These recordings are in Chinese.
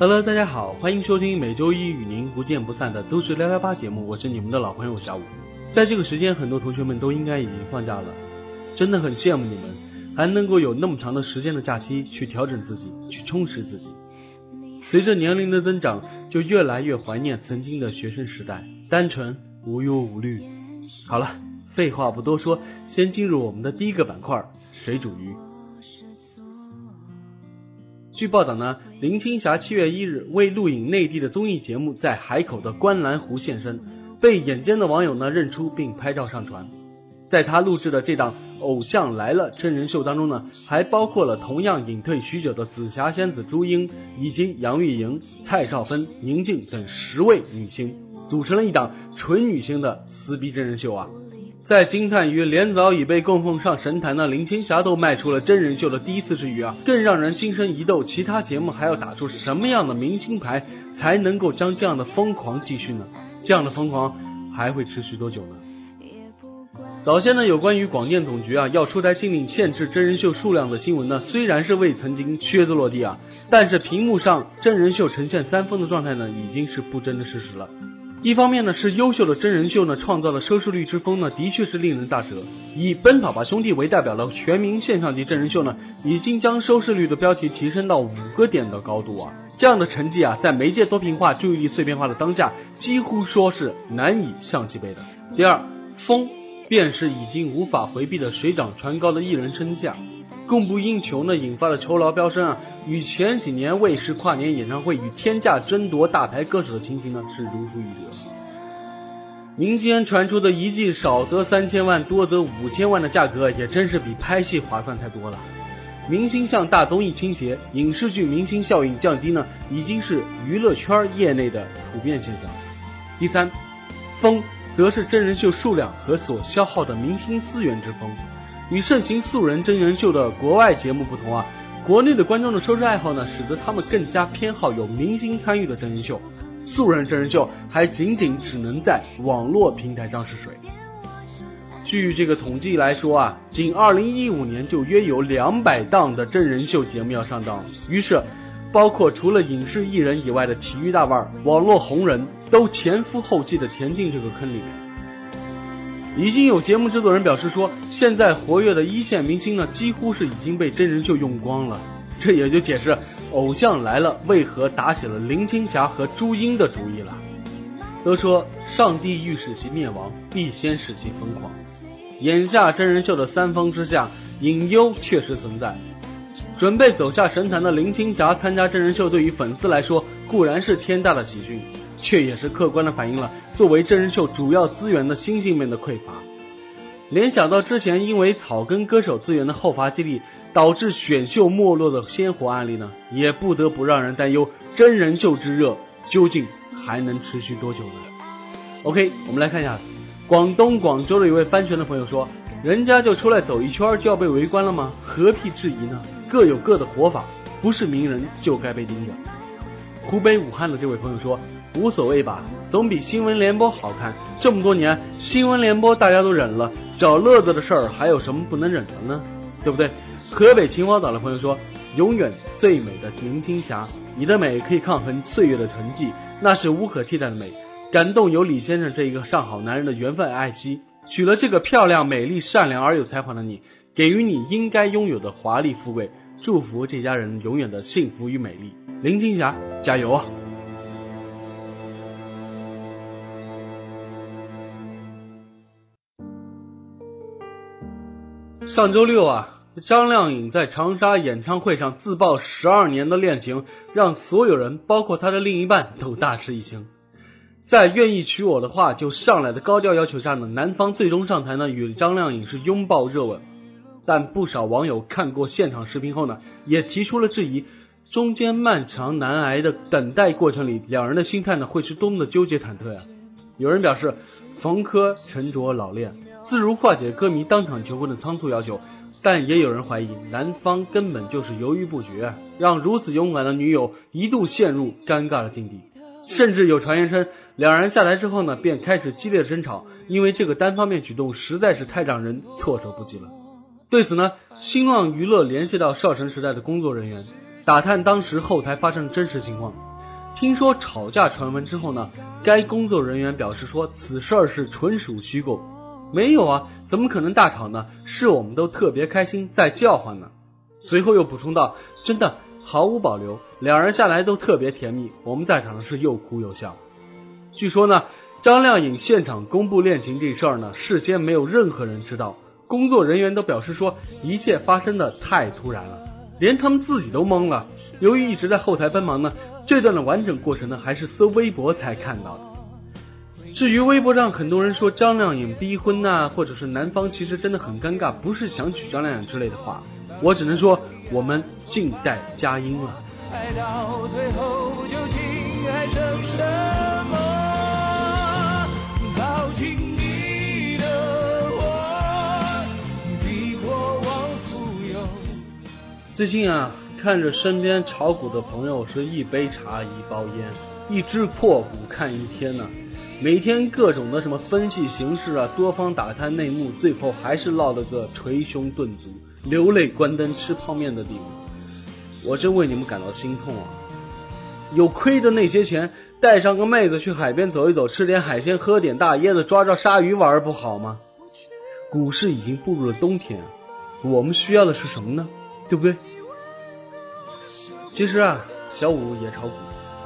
Hello，大家好，欢迎收听每周一与您不见不散的都市聊聊吧节目，我是你们的老朋友小五。在这个时间，很多同学们都应该已经放假了，真的很羡慕你们，还能够有那么长的时间的假期去调整自己，去充实自己。随着年龄的增长，就越来越怀念曾经的学生时代，单纯无忧无虑。好了，废话不多说，先进入我们的第一个板块——水煮鱼。据报道呢，林青霞七月一日为录影内地的综艺节目，在海口的观澜湖现身，被眼尖的网友呢认出并拍照上传。在她录制的这档《偶像来了》真人秀当中呢，还包括了同样隐退许久的紫霞仙子朱茵，以及杨钰莹、蔡少芬、宁静等十位女星，组成了一档纯女星的撕逼真人秀啊。在惊叹于连早已被供奉上神坛的林青霞都迈出了真人秀的第一次之余啊，更让人心生疑窦，其他节目还要打出什么样的明星牌才能够将这样的疯狂继续呢？这样的疯狂还会持续多久呢？早先呢，有关于广电总局啊要出台禁令限制真人秀数量的新闻呢，虽然是未曾经靴子落地啊，但是屏幕上真人秀呈现三分的状态呢，已经是不争的事实了。一方面呢，是优秀的真人秀呢创造的收视率之风呢，的确是令人咋舌。以《奔跑吧兄弟》为代表的全民现象级真人秀呢，已经将收视率的标题提升到五个点的高度啊！这样的成绩啊，在媒介多频化、注意力碎片化的当下，几乎说是难以相提并的。第二，风便是已经无法回避的水涨船高的艺人身价。供不应求呢，引发了酬劳飙升啊，与前几年卫视跨年演唱会与天价争夺大牌歌手的情形呢是如出一辙。民间传出的一季少则三千万，多则五千万的价格，也真是比拍戏划算太多了。明星向大综艺倾斜，影视剧明星效应降低呢，已经是娱乐圈业内的普遍现象。第三，风则是真人秀数量和所消耗的明星资源之风。与盛行素人真人秀的国外节目不同啊，国内的观众的收视爱好呢，使得他们更加偏好有明星参与的真人秀。素人真人秀还仅仅只能在网络平台上试水。据这个统计来说啊，仅2015年就约有两百档的真人秀节目要上档。于是，包括除了影视艺人以外的体育大腕、网络红人都前赴后继的填进这个坑里面。已经有节目制作人表示说，现在活跃的一线明星呢，几乎是已经被真人秀用光了。这也就解释《偶像来了》为何打起了林青霞和朱茵的主意了。都说上帝欲使其灭亡，必先使其疯狂。眼下真人秀的三方之下，隐忧确实存在。准备走下神坛的林青霞参加真人秀，对于粉丝来说固然是天大的喜讯。却也是客观的反映了作为真人秀主要资源的新晋们的匮乏。联想到之前因为草根歌手资源的后发激励导致选秀没落的鲜活案例呢，也不得不让人担忧真人秀之热究竟还能持续多久呢？OK，我们来看一下，广东广州的一位翻拳的朋友说：“人家就出来走一圈就要被围观了吗？何必质疑呢？各有各的活法，不是名人就该被盯着。”湖北武汉的这位朋友说。无所谓吧，总比新闻联播好看。这么多年，新闻联播大家都忍了，找乐子的事儿还有什么不能忍的呢？对不对？河北秦皇岛的朋友说，永远最美的林青霞，你的美可以抗衡岁月的沉寂，那是无可替代的美。感动有李先生这一个上好男人的缘分爱妻，娶了这个漂亮、美丽、善良而有才华的你，给予你应该拥有的华丽富贵，祝福这家人永远的幸福与美丽。林青霞，加油啊！上周六啊，张靓颖在长沙演唱会上自曝十二年的恋情，让所有人，包括她的另一半，都大吃一惊。在愿意娶我的话就上来的高调要求下呢，男方最终上台呢，与张靓颖是拥抱热吻。但不少网友看过现场视频后呢，也提出了质疑：中间漫长难挨的等待过程里，两人的心态呢会是多么的纠结忐忑呀？有人表示，冯轲沉着老练，自如化解歌迷当场求婚的仓促要求；但也有人怀疑，男方根本就是犹豫不决，让如此勇敢的女友一度陷入尴尬的境地。甚至有传言称，两人下台之后呢，便开始激烈的争吵，因为这个单方面举动实在是太让人措手不及了。对此呢，新浪娱乐联系到少城时代的工作人员，打探当时后台发生的真实情况。听说吵架传闻之后呢，该工作人员表示说此事儿是纯属虚构，没有啊，怎么可能大吵呢？是我们都特别开心，在叫唤呢。随后又补充道，真的毫无保留，两人下来都特别甜蜜，我们在场的是又哭又笑。据说呢，张靓颖现场公布恋情这事儿呢，事先没有任何人知道。工作人员都表示说，一切发生的太突然了，连他们自己都懵了。由于一直在后台奔忙呢，这段的完整过程呢，还是搜微博才看到的。至于微博上很多人说张靓颖逼婚呐，或者是男方其实真的很尴尬，不是想娶张靓颖之类的话，我只能说我们静待佳音了。爱到最后究竟还剩什么？抱紧。最近啊，看着身边炒股的朋友是一杯茶一包烟，一只破股看一天呢，每天各种的什么分析形势啊，多方打探内幕，最后还是落了个捶胸顿足、流泪关灯吃泡面的地步。我真为你们感到心痛啊！有亏的那些钱，带上个妹子去海边走一走，吃点海鲜，喝点大椰子，抓抓鲨鱼玩不好吗？股市已经步入了冬天，我们需要的是什么呢？对不对？其实啊，小五也炒股，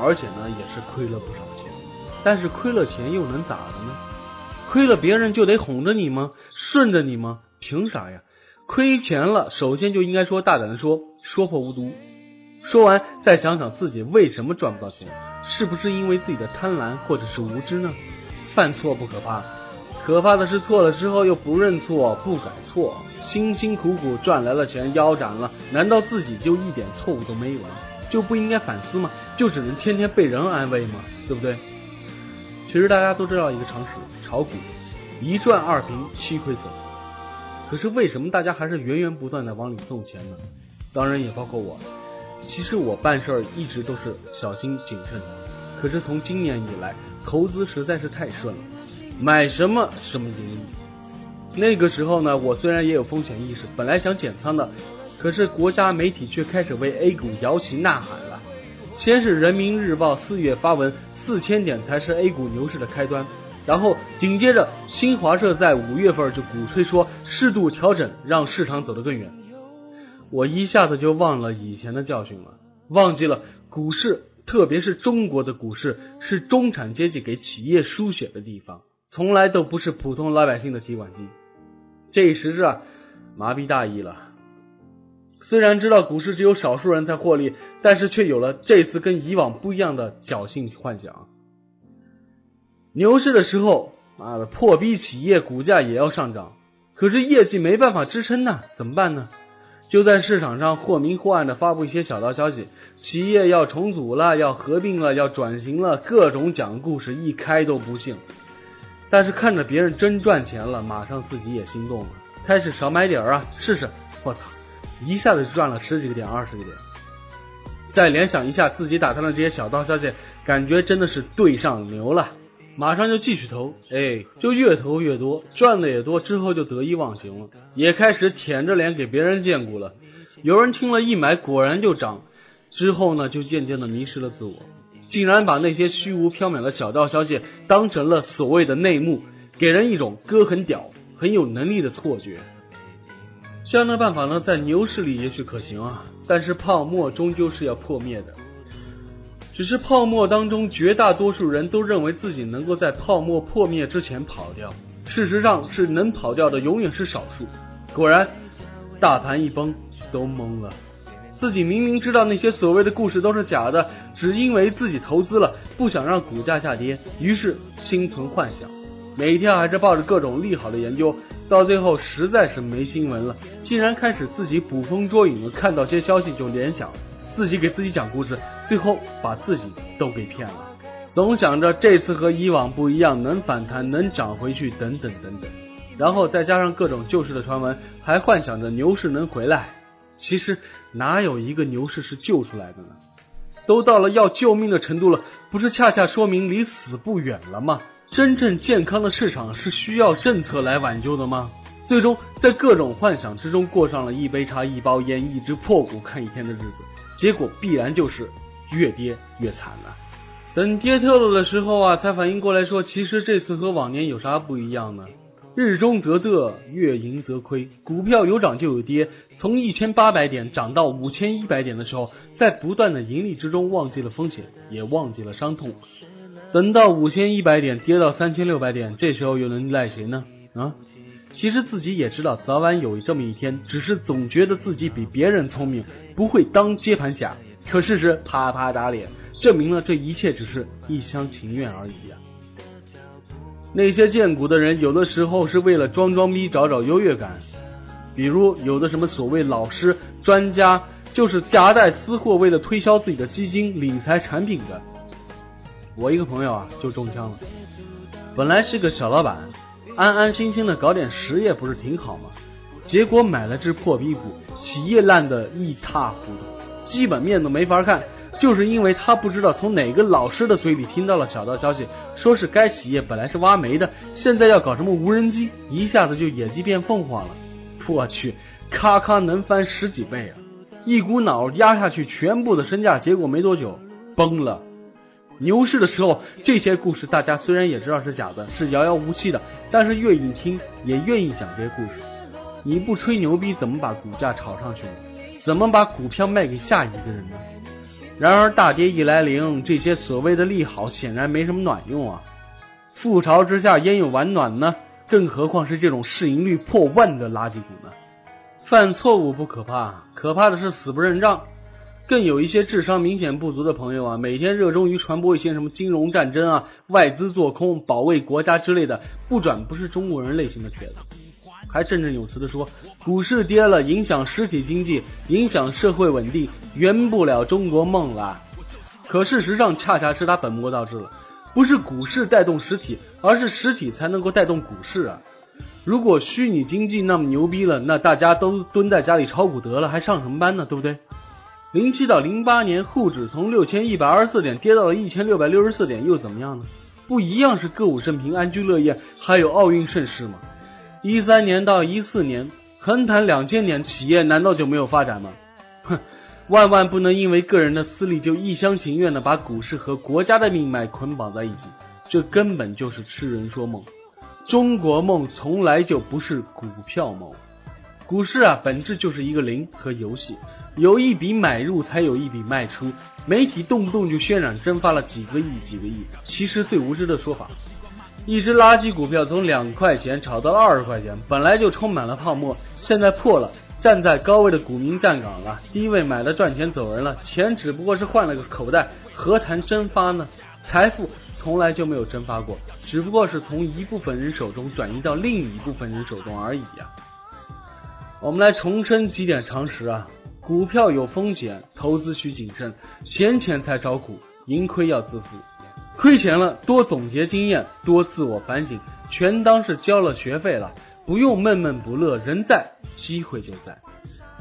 而且呢也是亏了不少钱。但是亏了钱又能咋的呢？亏了别人就得哄着你吗？顺着你吗？凭啥呀？亏钱了，首先就应该说大胆的说，说破无毒。说完再想想自己为什么赚不到钱，是不是因为自己的贪婪或者是无知呢？犯错不可怕，可怕的是错了之后又不认错不改错。辛辛苦苦赚来了钱，腰斩了，难道自己就一点错误都没有吗？就不应该反思吗？就只能天天被人安慰吗？对不对？其实大家都知道一个常识，炒股一赚二平七亏损。可是为什么大家还是源源不断的往里送钱呢？当然也包括我。其实我办事儿一直都是小心谨慎的。可是从今年以来，投资实在是太顺了，买什么什么盈利。那个时候呢，我虽然也有风险意识，本来想减仓的，可是国家媒体却开始为 A 股摇旗呐喊了。先是人民日报四月发文，四千点才是 A 股牛市的开端，然后紧接着新华社在五月份就鼓吹说适度调整让市场走得更远。我一下子就忘了以前的教训了，忘记了股市，特别是中国的股市，是中产阶级给企业输血的地方，从来都不是普通老百姓的提款机。这一时啊，麻痹大意了。虽然知道股市只有少数人在获利，但是却有了这次跟以往不一样的侥幸幻想。牛市的时候，妈的破逼企业股价也要上涨，可是业绩没办法支撑呐，怎么办呢？就在市场上或明或暗的发布一些小道消息，企业要重组了，要合并了，要转型了，各种讲故事，一开都不信。但是看着别人真赚钱了，马上自己也心动了，开始少买点啊，试试。我操，一下子就赚了十几个点、二十个点。再联想一下自己打探的这些小道消息，感觉真的是对上牛了，马上就继续投，哎，就越投越多，赚的也多，之后就得意忘形了，也开始舔着脸给别人荐股了。有人听了一买，果然就涨，之后呢，就渐渐的迷失了自我。竟然把那些虚无缥缈的小道消息当成了所谓的内幕，给人一种哥很屌、很有能力的错觉。这样的办法呢，在牛市里也许可行啊，但是泡沫终究是要破灭的。只是泡沫当中绝大多数人都认为自己能够在泡沫破灭之前跑掉，事实上是能跑掉的永远是少数。果然，大盘一崩，都懵了。自己明明知道那些所谓的故事都是假的，只因为自己投资了，不想让股价下跌，于是心存幻想，每天还是抱着各种利好的研究，到最后实在是没新闻了，竟然开始自己捕风捉影了，看到些消息就联想，自己给自己讲故事，最后把自己都给骗了，总想着这次和以往不一样，能反弹，能涨回去，等等等等。然后再加上各种救市的传闻，还幻想着牛市能回来。其实哪有一个牛市是救出来的呢？都到了要救命的程度了，不是恰恰说明离死不远了吗？真正健康的市场是需要政策来挽救的吗？最终在各种幻想之中过上了一杯茶、一包烟、一只破股看一天的日子，结果必然就是越跌越惨了。等跌透了的时候啊，才反应过来，说其实这次和往年有啥不一样呢？日中则得，月盈则亏。股票有涨就有跌，从一千八百点涨到五千一百点的时候，在不断的盈利之中，忘记了风险，也忘记了伤痛。等到五千一百点跌到三千六百点，这时候又能赖谁呢？啊，其实自己也知道，早晚有这么一天，只是总觉得自己比别人聪明，不会当接盘侠。可事实啪啪打脸，证明了这一切只是一厢情愿而已啊。那些荐股的人，有的时候是为了装装逼、找找优越感，比如有的什么所谓老师、专家，就是夹带私货，为了推销自己的基金、理财产品的。我一个朋友啊，就中枪了。本来是个小老板，安安心心的搞点实业，不是挺好吗？结果买了只破逼股，企业烂的一塌糊涂，基本面都没法看。就是因为他不知道从哪个老师的嘴里听到了小道消息，说是该企业本来是挖煤的，现在要搞什么无人机，一下子就野鸡变凤凰了。我去，咔咔能翻十几倍啊！一股脑压下去全部的身价，结果没多久崩了。牛市的时候，这些故事大家虽然也知道是假的，是遥遥无期的，但是愿意听，也愿意讲这些故事。你不吹牛逼，怎么把股价炒上去呢？怎么把股票卖给下一个人呢？然而大跌一来临，这些所谓的利好显然没什么卵用啊！覆巢之下焉有完卵呢？更何况是这种市盈率破万的垃圾股呢？犯错误不可怕，可怕的是死不认账。更有一些智商明显不足的朋友啊，每天热衷于传播一些什么金融战争啊、外资做空、保卫国家之类的不转不是中国人类型的帖子。还振振有词的说，股市跌了，影响实体经济，影响社会稳定，圆不了中国梦了。可事实上，恰恰是他本末倒置了，不是股市带动实体，而是实体才能够带动股市啊！如果虚拟经济那么牛逼了，那大家都蹲在家里炒股得了，还上什么班呢？对不对？零七到零八年，沪指从六千一百二十四点跌到了一千六百六十四点，又怎么样呢？不一样是歌舞升平、安居乐业，还有奥运盛世吗？一三年到一四年，横谈两千年，企业难道就没有发展吗？哼，万万不能因为个人的私利就一厢情愿的把股市和国家的命脉捆绑在一起，这根本就是痴人说梦。中国梦从来就不是股票梦，股市啊，本质就是一个零和游戏，有一笔买入才有一笔卖出，媒体动不动就渲染蒸发了几个亿几个亿，其实最无知的说法。一只垃圾股票从两块钱炒到了二十块钱，本来就充满了泡沫，现在破了，站在高位的股民站岗了，低位买了赚钱走人了，钱只不过是换了个口袋，何谈蒸发呢？财富从来就没有蒸发过，只不过是从一部分人手中转移到另一部分人手中而已呀。我们来重申几点常识啊，股票有风险，投资需谨慎，闲钱才炒股，盈亏要自负。亏钱了，多总结经验，多自我反省，全当是交了学费了，不用闷闷不乐。人在，机会就在。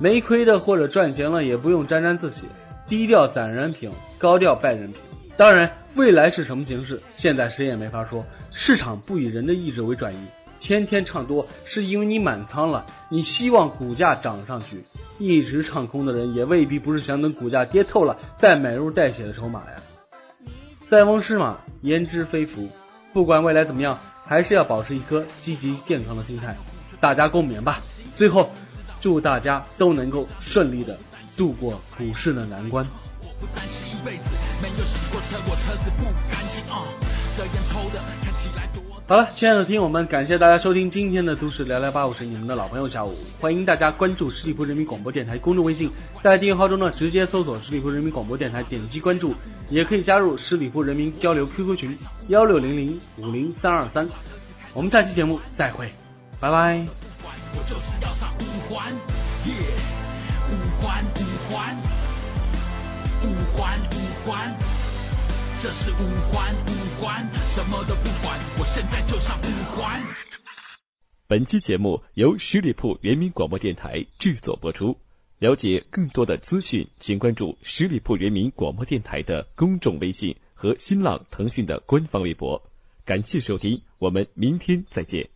没亏的或者赚钱了，也不用沾沾自喜，低调攒人品，高调败人品。当然，未来是什么形式，现在谁也没法说。市场不以人的意志为转移，天天唱多是因为你满仓了，你希望股价涨上去。一直唱空的人，也未必不是想等股价跌透了再买入带血的筹码呀。塞翁失马，焉知非福。不管未来怎么样，还是要保持一颗积极健康的心态。大家共勉吧。最后，祝大家都能够顺利的度过股市的难关。我不担心一辈子没有洗过车，我车子不干净啊。这烟抽的看起来多。好了，亲爱的听友们，感谢大家收听今天的都市聊聊吧，我是你们的老朋友小五，欢迎大家关注十里铺人民广播电台公众微信，在订阅号中呢直接搜索十里铺人民广播电台，点击关注，也可以加入十里铺人民交流 QQ 群幺六零零五零三二三，我们下期节目再会，拜拜。我就是要上五环，五环五环，五环五环。这是五环，五环，什么都不管，我现在就上五环。本期节目由十里铺人民广播电台制作播出。了解更多的资讯，请关注十里铺人民广播电台的公众微信和新浪、腾讯的官方微博。感谢收听，我们明天再见。